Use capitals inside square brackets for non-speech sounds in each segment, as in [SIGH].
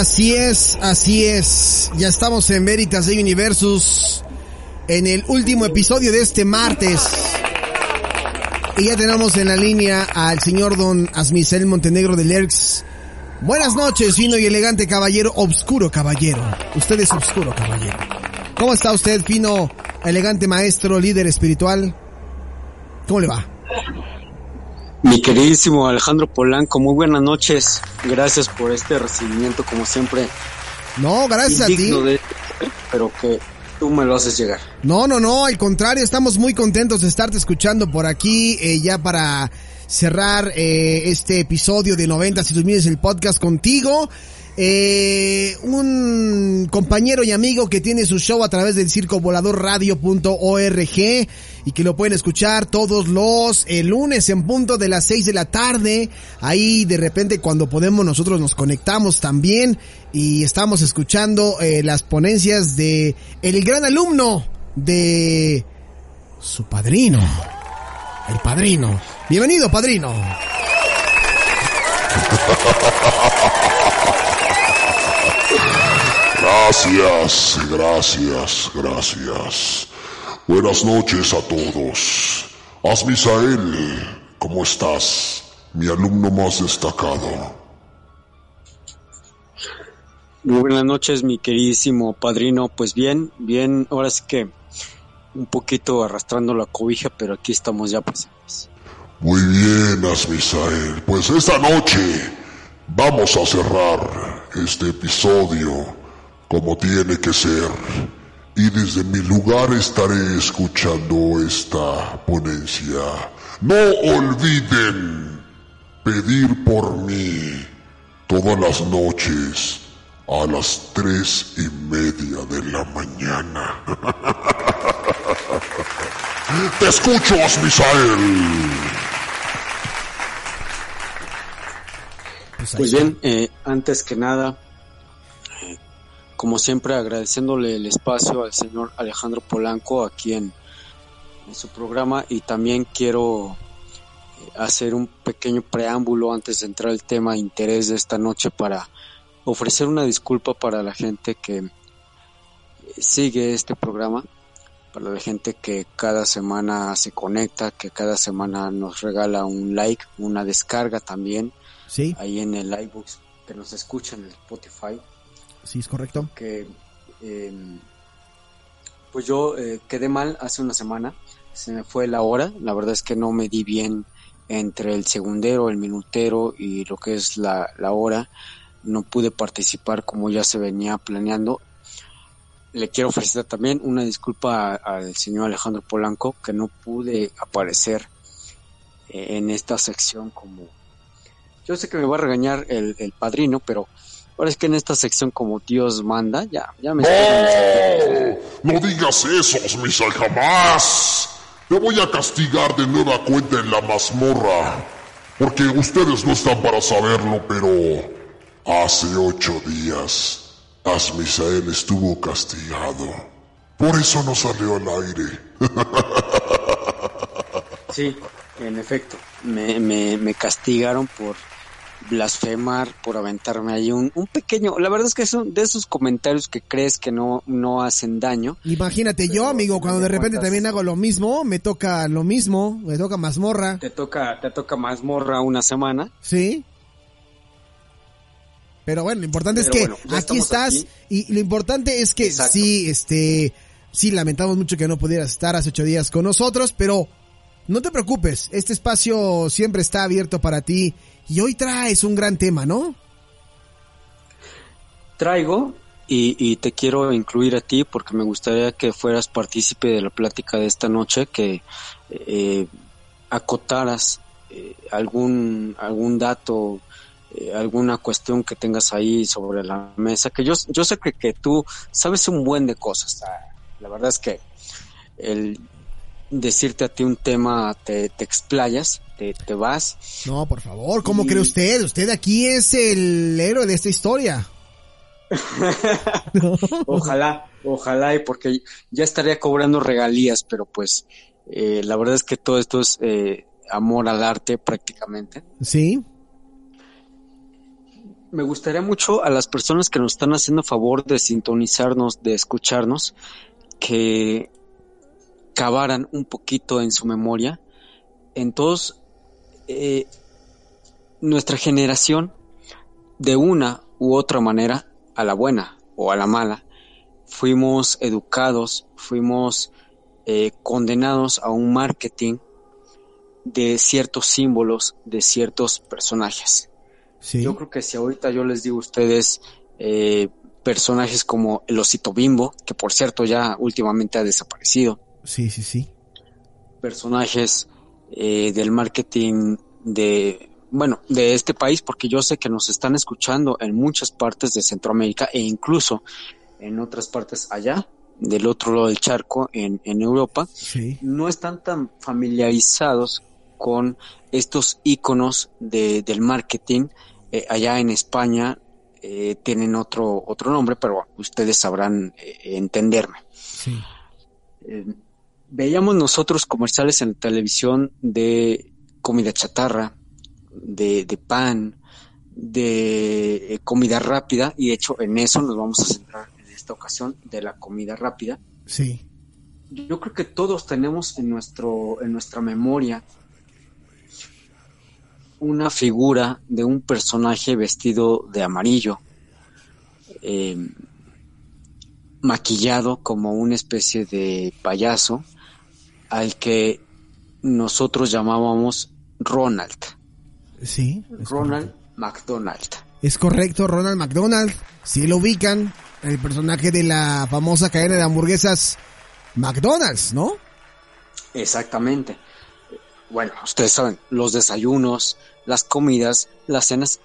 Así es, así es. Ya estamos en Veritas de Universus en el último episodio de este martes. Y ya tenemos en la línea al señor don Asmisel Montenegro de Lerx. Buenas noches, fino y elegante caballero, obscuro caballero. Usted es obscuro caballero. ¿Cómo está usted, fino, elegante maestro, líder espiritual? ¿Cómo le va? Mi queridísimo Alejandro Polanco, muy buenas noches. Gracias por este recibimiento, como siempre. No, gracias a ti. de- pero que tú me lo haces llegar. No, no, no, al contrario, estamos muy contentos de estarte escuchando por aquí, eh, ya para cerrar eh, este episodio de 90 si tú mides el podcast contigo. Eh, un compañero y amigo que tiene su show a través del circovoladorradio.org y que lo pueden escuchar todos los eh, lunes en punto de las 6 de la tarde. Ahí de repente cuando podemos nosotros nos conectamos también y estamos escuchando eh, las ponencias de el gran alumno de su padrino. El padrino. Bienvenido, padrino. Gracias, gracias, gracias. Buenas noches a todos. Asmisael, ¿cómo estás? Mi alumno más destacado. Muy buenas noches, mi queridísimo padrino. Pues bien, bien, ahora sí que un poquito arrastrando la cobija, pero aquí estamos ya presentes. Muy bien, Asmisael. Pues esta noche vamos a cerrar este episodio como tiene que ser. Y desde mi lugar estaré escuchando esta ponencia. No olviden pedir por mí todas las noches a las tres y media de la mañana. [LAUGHS] Te escucho, Asmisael. Pues, Pues bien, eh, antes que nada, eh, como siempre agradeciéndole el espacio al señor Alejandro Polanco aquí en, en su programa y también quiero eh, hacer un pequeño preámbulo antes de entrar al tema de interés de esta noche para ofrecer una disculpa para la gente que eh, sigue este programa, para la gente que cada semana se conecta, que cada semana nos regala un like, una descarga también Sí, ahí en el iBooks que nos escuchan en Spotify sí, es correcto. que eh, pues yo eh, quedé mal hace una semana se me fue la hora la verdad es que no me di bien entre el segundero, el minutero y lo que es la, la hora. No pude participar como ya se venía planeando. Le quiero ofrecer también una disculpa al señor Alejandro Polanco que no pude aparecer eh, en esta sección como... Yo sé que me va a regañar el, el padrino, pero ahora es que en esta sección como Dios manda, ya, ya me... ¡No! ¡No digas eso, Michal, jamás! Te voy a castigar de nueva cuenta en la mazmorra. Porque ustedes no están para saberlo, pero hace ocho días Asmisael estuvo castigado. Por eso no salió al aire. [LAUGHS] Sí, en efecto, me, me, me castigaron por blasfemar, por aventarme ahí un, un pequeño, la verdad es que son de esos comentarios que crees que no, no hacen daño. Imagínate yo, amigo, cuando de repente también hago lo mismo, me toca lo mismo, me toca mazmorra. Te toca, te toca mazmorra una semana. Sí. Pero bueno, lo importante es que aquí estás y lo importante es que sí, este, sí lamentamos mucho que no pudieras estar hace ocho días con nosotros, pero no te preocupes, este espacio siempre está abierto para ti y hoy traes un gran tema, ¿no? Traigo y, te quiero incluir a ti porque me gustaría que fueras partícipe de la plática de esta noche, que eh, acotaras eh, algún, algún dato, eh, alguna cuestión que tengas ahí sobre la mesa, que yo, yo sé que, que tú sabes un buen de cosas. La verdad es que el, decirte a ti un tema, te, te explayas, te, te, vas. No, por favor, ¿cómo y... cree usted? Usted aquí es el héroe de esta historia. [LAUGHS] ojalá, ojalá, y porque ya estaría cobrando regalías, pero pues eh, la verdad es que todo esto es eh, amor al arte prácticamente. Sí. Me gustaría mucho a las personas que nos están haciendo favor de sintonizarnos, de escucharnos, que cavaran un poquito en su memoria, en todos eh, nuestra generación, de una u otra manera, a la buena o a la mala, fuimos educados, fuimos eh, condenados a un marketing de ciertos símbolos, de ciertos personajes. ¿Sí? Yo creo que si ahorita yo les digo a ustedes eh, personajes como el osito bimbo, que por cierto ya últimamente ha desaparecido, Sí, sí, sí. Personajes eh, del marketing de, bueno, de este país, porque yo sé que nos están escuchando en muchas partes de Centroamérica e incluso en otras partes allá, del otro lado del charco, en, en Europa, sí. no están tan familiarizados con estos iconos de, del marketing. Eh, allá en España eh, tienen otro, otro nombre, pero ustedes sabrán eh, entenderme. Sí. Veíamos nosotros comerciales en la televisión de comida chatarra, de, de pan, de eh, comida rápida, y de hecho en eso nos vamos a centrar en esta ocasión, de la comida rápida. Sí. Yo creo que todos tenemos en, nuestro, en nuestra memoria una figura de un personaje vestido de amarillo, eh, maquillado como una especie de payaso, al que nosotros llamábamos Ronald. Sí. Ronald correcto. McDonald. Es correcto, Ronald McDonald. Si lo ubican, el personaje de la famosa cadena de hamburguesas McDonald's, ¿no? Exactamente. Bueno, ustedes saben, los desayunos, las comidas, las cenas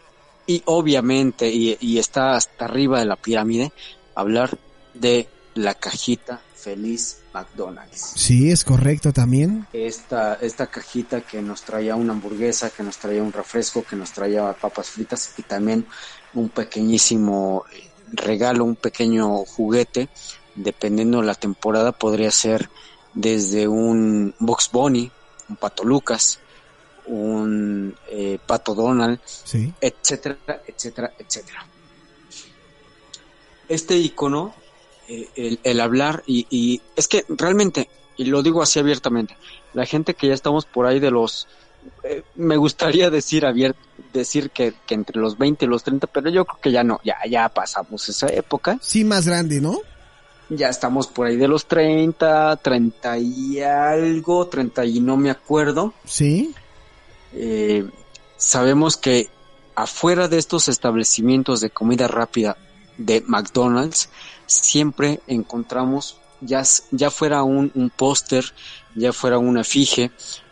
y obviamente, y, y está hasta arriba de la pirámide, hablar de la cajita feliz McDonald's. Sí, es correcto también. Esta, esta cajita que nos traía una hamburguesa, que nos traía un refresco, que nos traía papas fritas y también un pequeñísimo regalo, un pequeño juguete, dependiendo de la temporada, podría ser desde un Box Bunny, un Pato Lucas, un eh, Pato Donald, sí. etcétera, etcétera, etcétera. Este icono el, el, hablar y, y, es que realmente, y lo digo así abiertamente, la gente que ya estamos por ahí de los, eh, me gustaría decir abierto, decir que, que, entre los 20 y los 30, pero yo creo que ya no, ya, ya pasamos esa época. Sí, más grande, ¿no? Ya estamos por ahí de los 30, 30 y algo, 30 y no me acuerdo. Sí. eh, sabemos que afuera de estos establecimientos de comida rápida de McDonald's, siempre encontramos, ya, ya fuera un, un póster, ya fuera una fije,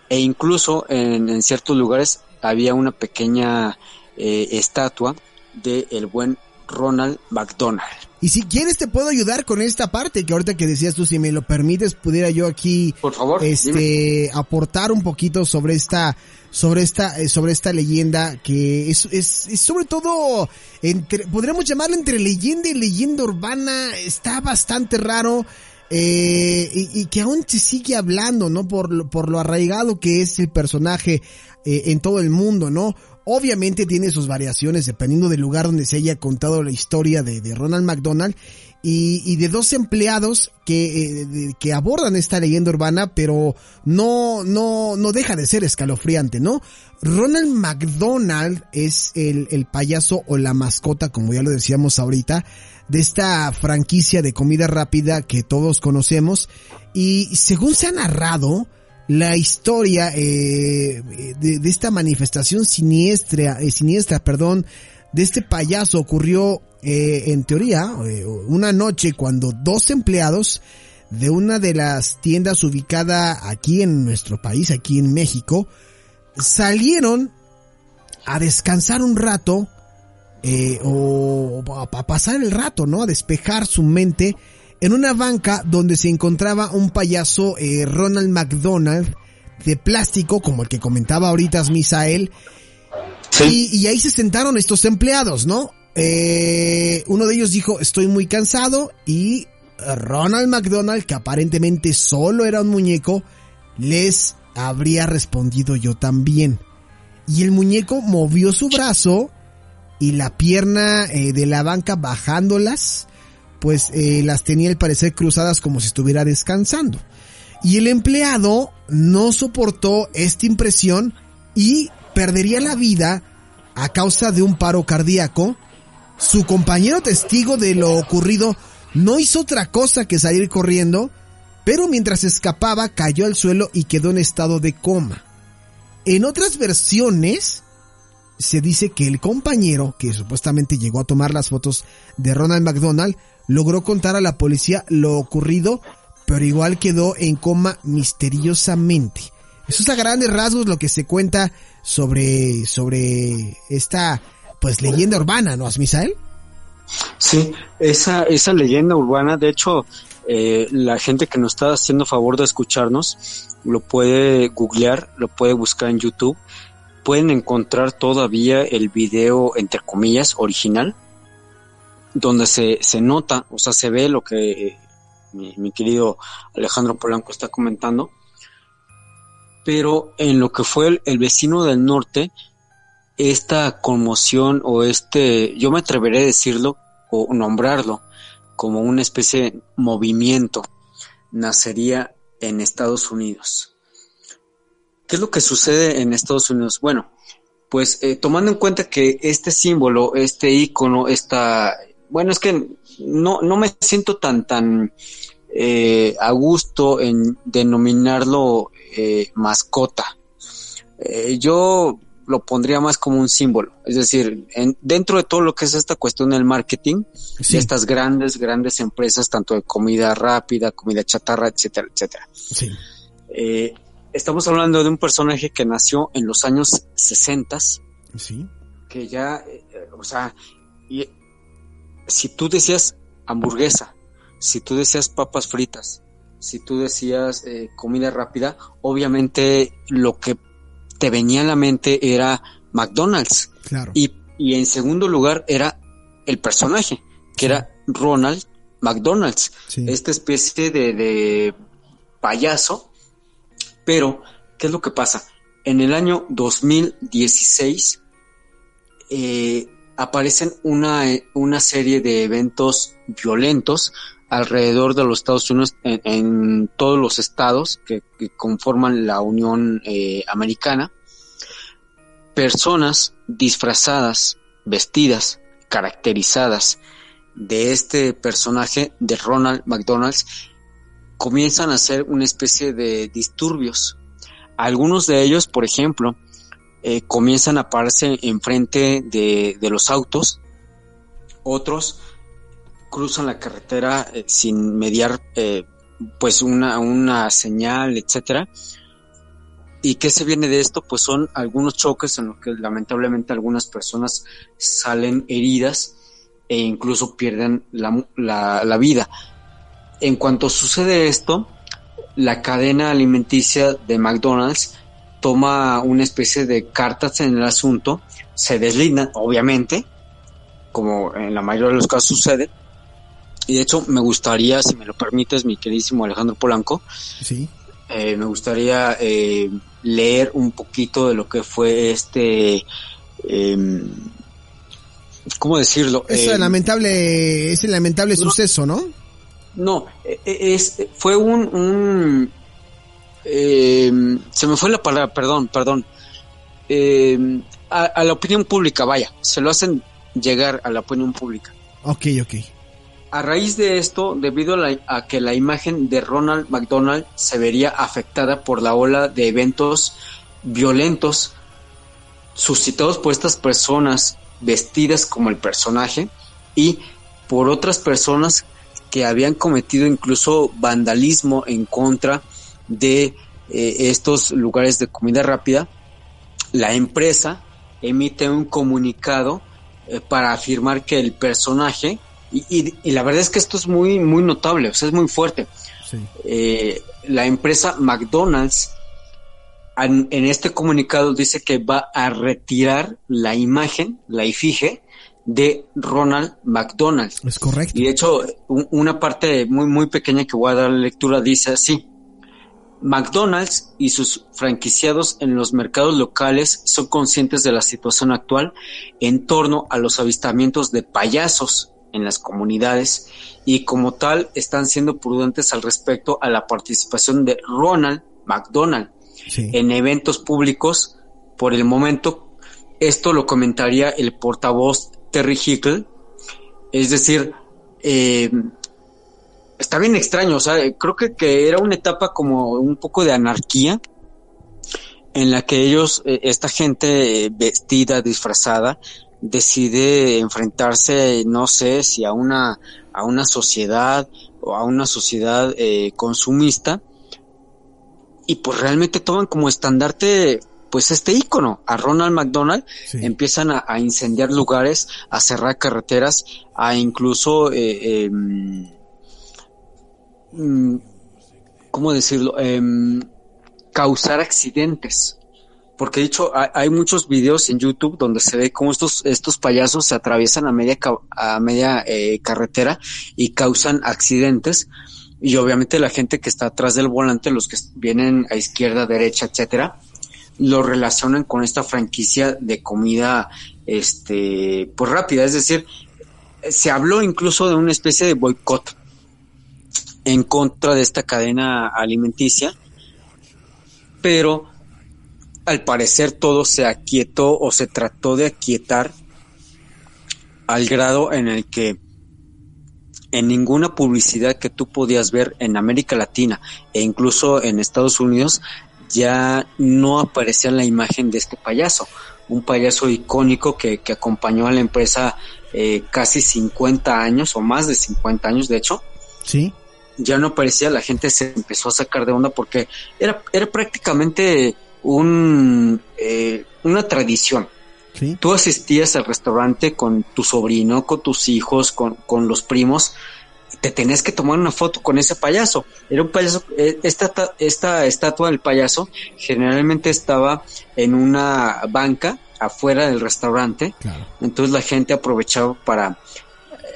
e incluso en, ciertos lugares había una pequeña eh, estatua de el buen Ronald McDonald. Y si quieres te puedo ayudar con esta parte que ahorita que decías tú, si me lo permites, pudiera yo aquí, por favor, este, aportar un poquito sobre esta, sobre esta, eh, sobre esta leyenda que es, es, es sobre todo, entre, podríamos llamarlo entre leyenda y leyenda urbana, está bastante raro. Eh, y, que aún se sigue hablando, ¿no? Por, por lo arraigado que es el personaje eh, en todo el mundo, ¿no? Obviamente tiene sus variaciones dependiendo del lugar donde se haya contado la historia de, de Ronald McDonald y, y, de dos empleados que, eh, que abordan esta leyenda urbana, pero no, no, no deja de ser escalofriante, ¿no? Ronald McDonald es el, el payaso o la mascota, como ya lo decíamos ahorita, de esta franquicia de comida rápida que todos conocemos. Y según se ha narrado, la historia eh, de, esta manifestación siniestra, eh, siniestra, perdón, de este payaso ocurrió eh, en teoría una noche cuando dos empleados de una de las tiendas ubicada aquí en nuestro país, aquí en México, salieron a descansar un rato eh, o a pasar el rato, ¿no? A despejar su mente en una banca donde se encontraba un payaso eh, Ronald McDonald de plástico, como el que comentaba ahorita Misael. Sí. Y, y, ahí se sentaron estos empleados, ¿no? Eh, uno de ellos dijo, estoy muy cansado y Ronald McDonald, que aparentemente solo era un muñeco, les habría respondido yo también. Y el muñeco movió su brazo y la pierna eh, de la banca bajándolas pues eh, las tenía al parecer cruzadas como si estuviera descansando. Y el empleado no soportó esta impresión y perdería la vida a causa de un paro cardíaco. Su compañero testigo de lo ocurrido no hizo otra cosa que salir corriendo, pero mientras escapaba cayó al suelo y quedó en estado de coma. En otras versiones, se dice que el compañero, que supuestamente llegó a tomar las fotos de Ronald McDonald, logró contar a la policía lo ocurrido, pero igual quedó en coma misteriosamente. Eso es a grandes rasgos lo que se cuenta sobre, sobre esta, pues, leyenda urbana, ¿no, Asmisael? Sí, esa, esa leyenda urbana, de hecho, eh, la gente que nos está haciendo favor de escucharnos, lo puede googlear, lo puede buscar en YouTube, pueden encontrar todavía el video, entre comillas, original, donde se, se nota, o sea, se ve lo que eh, mi, querido Alejandro Polanco está comentando, pero en lo que fue el, el, vecino del norte, esta conmoción o este, yo me atreveré a decirlo o nombrarlo como una especie de movimiento, nacería en Estados Unidos. ¿Qué es lo que sucede en Estados Unidos? Bueno, pues eh, tomando en cuenta que este símbolo, este icono, esta bueno, es que no, no me siento tan, tan eh, a gusto en denominarlo eh, mascota. Eh, yo lo pondría más como un símbolo. Es decir, en, dentro de todo lo que es esta cuestión del marketing, sí. de estas grandes, grandes empresas, tanto de comida rápida, comida chatarra, etcétera, etcétera. Sí. Eh, estamos hablando de un personaje que nació en los años 60. Sí. Que ya, eh, o sea, y si tú decías hamburguesa, si tú decías papas fritas, si tú decías eh, comida rápida, obviamente lo que te venía a la mente era McDonald's. Claro. Y, y en segundo lugar era el personaje, que sí. era Ronald McDonald's, sí. esta especie de, de payaso. Pero, ¿qué es lo que pasa? En el año 2016, eh, aparecen una, una serie de eventos violentos alrededor de los Estados Unidos en, todos los estados que, que conforman la Unión eh, Americana. Personas disfrazadas, vestidas, caracterizadas de este personaje de Ronald McDonald's comienzan a hacer una especie de disturbios. Algunos de ellos, por ejemplo, eh, comienzan a pararse enfrente de, de los autos, otros cruzan la carretera eh, sin mediar eh, pues una, una señal, etcétera. ¿Y qué se viene de esto? Pues son algunos choques en los que lamentablemente algunas personas salen heridas e incluso pierden la, la, la vida. En cuanto sucede esto, la cadena alimenticia de McDonald's toma una especie de cartas en el asunto, se deslindan, obviamente, como en la mayoría de los casos sucede, y de hecho me gustaría, si me lo permites, mi queridísimo Alejandro Polanco, Sí. eh, me gustaría eh, leer un poquito de lo que fue este, em, ¿cómo decirlo? Ese Em, lamentable, ese lamentable suceso, ¿no? No, eh, eh, es, fue un, un eh, se me fue la palabra, perdón, perdón. Eh, a, a la opinión pública, vaya, se lo hacen llegar a la opinión pública. Ok, ok. A raíz de esto, debido a, la- a que la imagen de Ronald McDonald se vería afectada por la ola de eventos violentos suscitados por estas personas vestidas como el personaje y por otras personas que habían cometido incluso vandalismo en contra de eh, estos lugares de comida rápida, la empresa emite un comunicado eh, para afirmar que el personaje, y, y- y la verdad es que esto es muy, muy notable, o sea, es muy fuerte. Sí. Eh, la empresa McDonald's an- en este comunicado dice que va a retirar la imagen, la efigie de Ronald McDonald. Es correcto. Y de hecho, un- una parte muy, muy pequeña que voy a dar lectura dice así. McDonald's y sus franquiciados en los mercados locales son conscientes de la situación actual en torno a los avistamientos de payasos en las comunidades y como tal están siendo prudentes al respecto a la participación de Ronald McDonald Sí. en eventos públicos por el momento. Esto lo comentaría el portavoz Terry Hickle. Es decir, eh, está bien extraño. O sea, creo que, que era una etapa como un poco de anarquía en la que ellos, eh, esta gente eh, vestida, disfrazada, decide enfrentarse, no sé si a una, a una sociedad o a una sociedad consumista y pues realmente toman como estandarte pues este ícono a Ronald McDonald Sí. empiezan a, a incendiar lugares a cerrar carreteras a incluso eh, em, mm, cómo decirlo Em, causar accidentes. Porque de hecho hay, muchos videos en YouTube donde se ve cómo estos estos payasos se atraviesan a media a media eh, carretera y causan accidentes. Y obviamente la gente que está atrás del volante, los que vienen a izquierda, derecha, etcétera, lo relacionan con esta franquicia de comida, este, pues rápida. Es decir, se habló incluso de una especie de boicot en contra de esta cadena alimenticia, pero al parecer todo se aquietó o se trató de aquietar al grado en el que en ninguna publicidad que tú podías ver en América Latina e incluso en Estados Unidos ya no aparecía la imagen de este payaso, un payaso icónico que, que acompañó a la empresa eh, casi 50 años o más de 50 años de hecho, Sí. ya no aparecía, la gente se empezó a sacar de onda porque era, era prácticamente un, eh, una tradición. Sí. Tú asistías al restaurante con tu sobrino, con tus hijos, con, con los primos, te tenías que tomar una foto con ese payaso. Era un payaso, eh, esta, ta- esta estatua del payaso generalmente estaba en una banca afuera del restaurante, Claro. entonces la gente aprovechaba para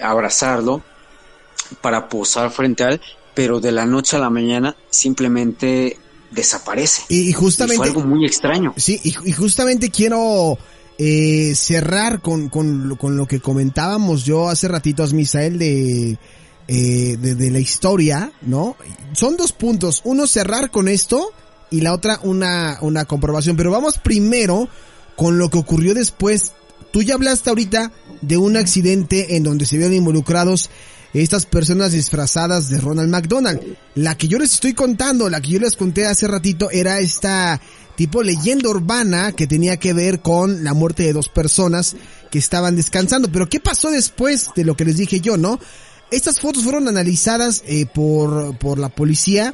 abrazarlo, para posar frente a él, pero de la noche a la mañana simplemente desaparece. Y, y Y justamente. fue algo muy extraño. Sí, y, y justamente quiero eh, cerrar con, con, lo- con lo que comentábamos yo hace ratitos, Misael, de, eh, de, de la historia, ¿no? Son dos puntos. Uno, cerrar con esto y la otra, una, una comprobación. Pero vamos primero con lo que ocurrió después. Tú ya hablaste ahorita de un accidente en donde se vieron involucrados estas personas disfrazadas de Ronald McDonald. La que yo les estoy contando, la que yo les conté hace ratito, era esta tipo leyenda urbana que tenía que ver con la muerte de dos personas que estaban descansando. Pero ¿qué pasó después de lo que les dije yo, no? Estas fotos fueron analizadas eh, por, por la policía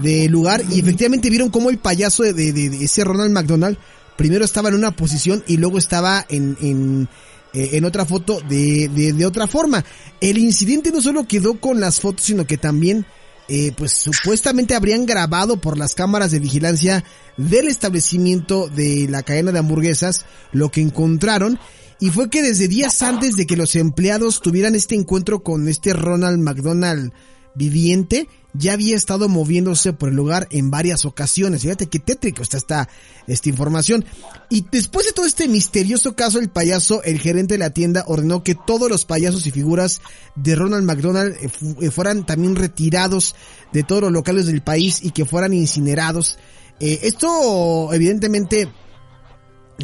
del lugar y efectivamente vieron cómo el payaso de, de, ese Ronald McDonald primero estaba en una posición y luego estaba en, en, eh, en otra foto de, de, de, otra forma. El incidente no solo quedó con las fotos, sino que también, eh, pues supuestamente habrían grabado por las cámaras de vigilancia del establecimiento de la cadena de hamburguesas lo que encontraron. Y fue que desde días antes de que los empleados tuvieran este encuentro con este Ronald McDonald viviente, ya había estado moviéndose por el lugar en varias ocasiones. Fíjate qué tétrico está esta, esta información. Y después de todo este misterioso caso, el payaso, el gerente de la tienda, ordenó que todos los payasos y figuras de Ronald McDonald eh, eh, fueran también retirados de todos los locales del país y que fueran incinerados. Eh, esto, evidentemente,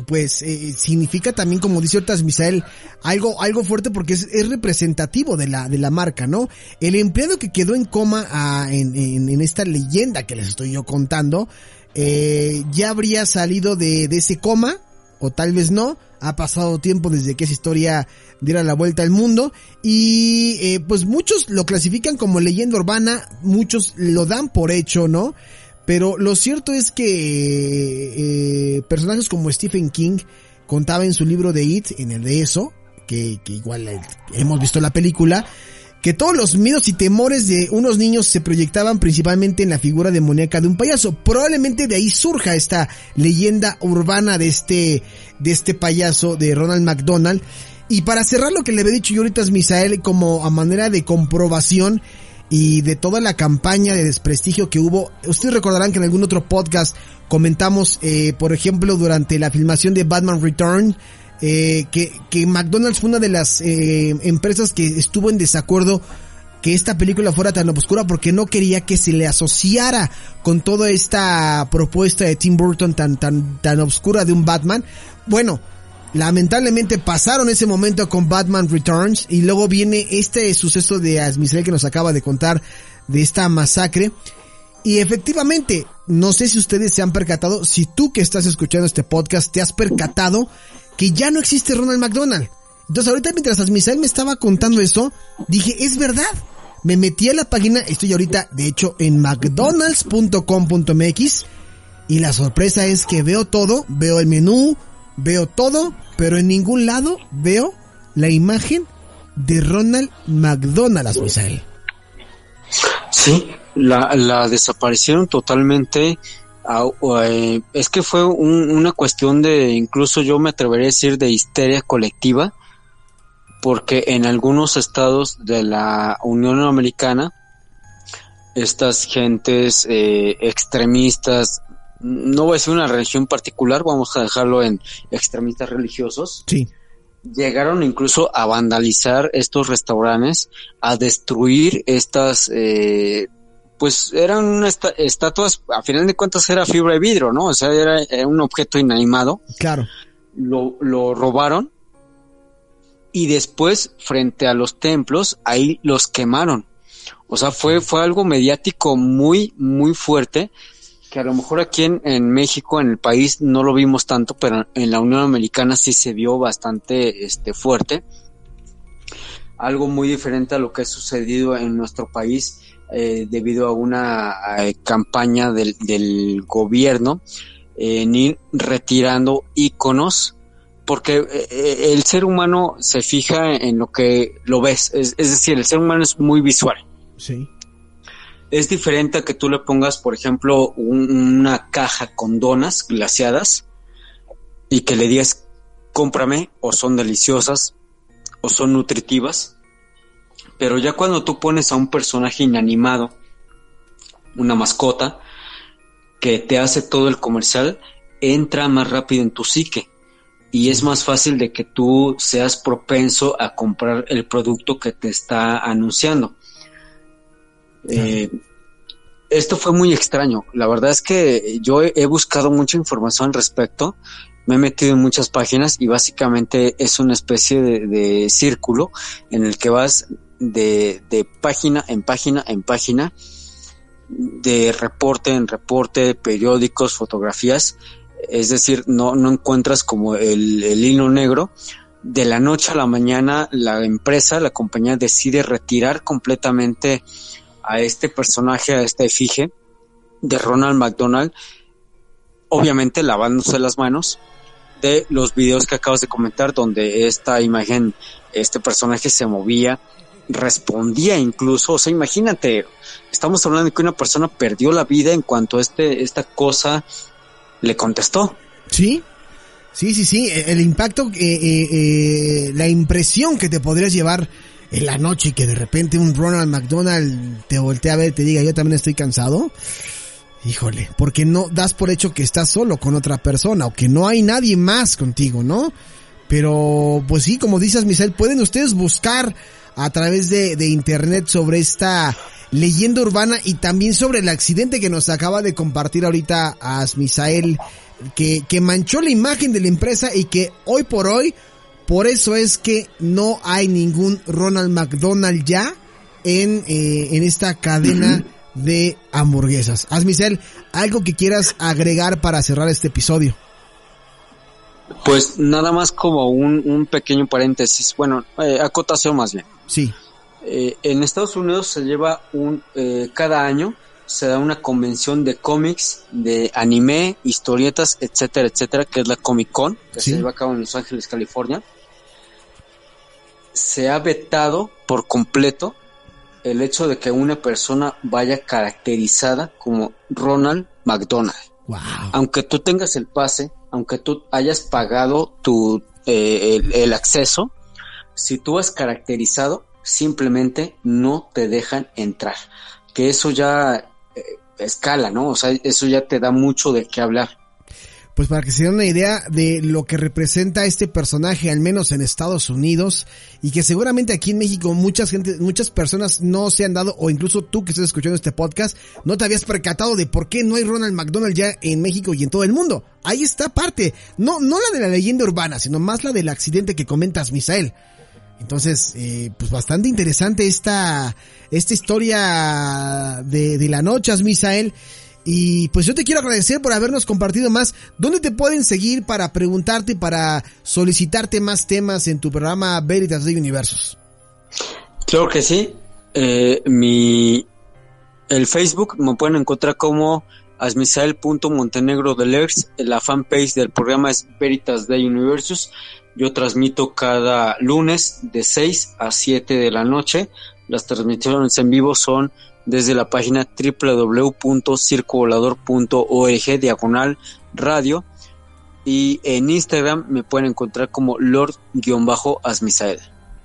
pues eh, significa también como dice ahorita Misael algo algo fuerte porque es, es, representativo de la de la marca no el empleado que quedó en coma ah, en, en, en, esta leyenda que les estoy yo contando eh, ya habría salido de, de ese coma o tal vez no ha pasado tiempo desde que esa historia diera la vuelta al mundo y eh, pues muchos lo clasifican como leyenda urbana muchos lo dan por hecho no pero lo cierto es que eh, personajes como Stephen King contaba en su libro de It, en el de eso, que, que igual hemos visto la película, que todos los miedos y temores de unos niños se proyectaban principalmente en la figura demoníaca de un payaso. Probablemente de ahí surja esta leyenda urbana de este, de este payaso de Ronald McDonald. Y para cerrar lo que le había dicho yo ahorita a Misael como a manera de comprobación, y de toda la campaña de desprestigio que hubo. Ustedes recordarán que en algún otro podcast comentamos, eh, por ejemplo, durante la filmación de Batman Return, eh, que, que McDonald's fue una de las eh, empresas que estuvo en desacuerdo que esta película fuera tan oscura porque no quería que se le asociara con toda esta propuesta de Tim Burton tan tan tan oscura de un Batman. Bueno, Lamentablemente pasaron ese momento con Batman Returns y luego viene este suceso de Asmisel que nos acaba de contar de esta masacre. Y efectivamente, no sé si ustedes se han percatado, si tú que estás escuchando este podcast te has percatado que ya no existe Ronald McDonald. Entonces ahorita mientras Asmisel me estaba contando eso, dije, es verdad. Me metí a la página, estoy ahorita de hecho en mcdonalds.com.mx y la sorpresa es que veo todo, veo el menú, veo todo, pero en ningún lado veo la imagen de Ronald McDonald, Misael. Sí, la, la desaparecieron totalmente. Eh, es que fue un, una cuestión de, incluso yo me atrevería a decir, de histeria colectiva, porque en algunos estados de la Unión Americana, estas gentes eh, extremistas no voy a decir una religión particular, vamos a dejarlo en extremistas religiosos. Sí. Llegaron incluso a vandalizar estos restaurantes, a destruir estas, eh, pues eran estatuas, a final de cuentas era fibra de vidrio, ¿no? O sea, era, un objeto inanimado. Claro. Lo, lo robaron y después, frente a los templos, ahí los quemaron. O sea, fue, fue algo mediático muy, muy fuerte que a lo mejor aquí en, México, en el país, no lo vimos tanto, pero en la Unión Americana sí se vio bastante este, fuerte. Algo muy diferente a lo que ha sucedido en nuestro país eh, debido a una eh, campaña del, gobierno ir retirando íconos porque eh, el ser humano se fija en lo que lo ves, es, es decir, el ser humano es muy visual. Sí es diferente a que tú le pongas, por ejemplo, una caja con donas glaciadas y que le digas, cómprame, o son deliciosas, o son nutritivas. Pero ya cuando tú pones a un personaje inanimado, una mascota, que te hace todo el comercial, entra más rápido en tu psique. Y es más fácil de que tú seas propenso a comprar el producto que te está anunciando. Eh, esto fue muy extraño. La verdad es que yo he, buscado mucha información al respecto. Me he metido en muchas páginas y básicamente es una especie de, círculo en el que vas de, página en página en página, de reporte en reporte, periódicos, fotografías, es decir, no, no encuentras como el hilo negro. De la noche a la mañana la empresa, la compañía decide retirar completamente a este personaje, a esta efigie de Ronald McDonald, obviamente lavándose las manos de los videos que acabas de comentar donde esta imagen, este personaje se movía, respondía incluso, o sea, imagínate, estamos hablando de que una persona perdió la vida en cuanto este, esta cosa le contestó. Sí, sí, sí, sí, el impacto, eh, eh, eh, la impresión que te podrías llevar en la noche y que de repente un Ronald McDonald te voltea a ver y te diga, yo también estoy cansado. Híjole, porque no das por hecho que estás solo con otra persona o que no hay nadie más contigo, ¿no? Pero, pues sí, como dices, Misael, pueden ustedes buscar a través de, de internet sobre esta leyenda urbana y también sobre el accidente que nos acaba de compartir ahorita a Misael, que, que manchó la imagen de la empresa y que hoy por hoy, por eso es que no hay ningún Ronald McDonald ya en, eh, en esta cadena de hamburguesas. Asmisel, algo que quieras agregar para cerrar este episodio. Pues nada más como un, un pequeño paréntesis, bueno, eh, acotación más bien. Sí. Eh, en Estados Unidos se lleva un, eh, cada año se da una convención de cómics, de anime, historietas, etcétera, etcétera, que es la Comic Con, que Sí. se lleva a cabo en Los Ángeles, California. Se ha vetado por completo el hecho de que una persona vaya caracterizada como Ronald McDonald. Wow. Aunque tú tengas el pase, aunque tú hayas pagado tu, eh, el, el acceso, si tú has caracterizado, simplemente no te dejan entrar. Que eso ya eh, escala, ¿no? O sea, eso ya te da mucho de qué hablar. Pues para que se den una idea de lo que representa este personaje, al menos en Estados Unidos, y que seguramente aquí en México muchas gente, muchas personas no se han dado, o incluso tú que estás escuchando este podcast, no te habías percatado de por qué no hay Ronald McDonald ya en México y en todo el mundo. Ahí está parte, no, no la de la leyenda urbana, sino más la del accidente que comentas, Misael. Entonces, eh, pues bastante interesante esta, esta historia de, de la noche, Misael. Y pues yo te quiero agradecer por habernos compartido más. ¿Dónde te pueden seguir para preguntarte, para solicitarte más temas en tu programa Veritas de Universos? Claro que sí. Eh, mi el Facebook me pueden encontrar como asmisael.montenegro Delers. La fanpage del programa es Veritas de Universus. Yo transmito cada lunes de 6 a 7 de la noche. Las transmisiones en vivo son desde la página www.circovolador.org diagonal radio y en Instagram me pueden encontrar como lord-asmisael.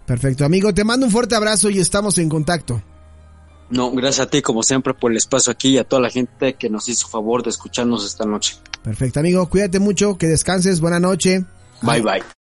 Perfecto, amigo, te mando un fuerte abrazo y estamos en contacto. No, gracias a ti como siempre por el espacio aquí y a toda la gente que nos hizo favor de escucharnos esta noche. Perfecto, amigo, cuídate mucho, que descanses, buena noche. Bye bye.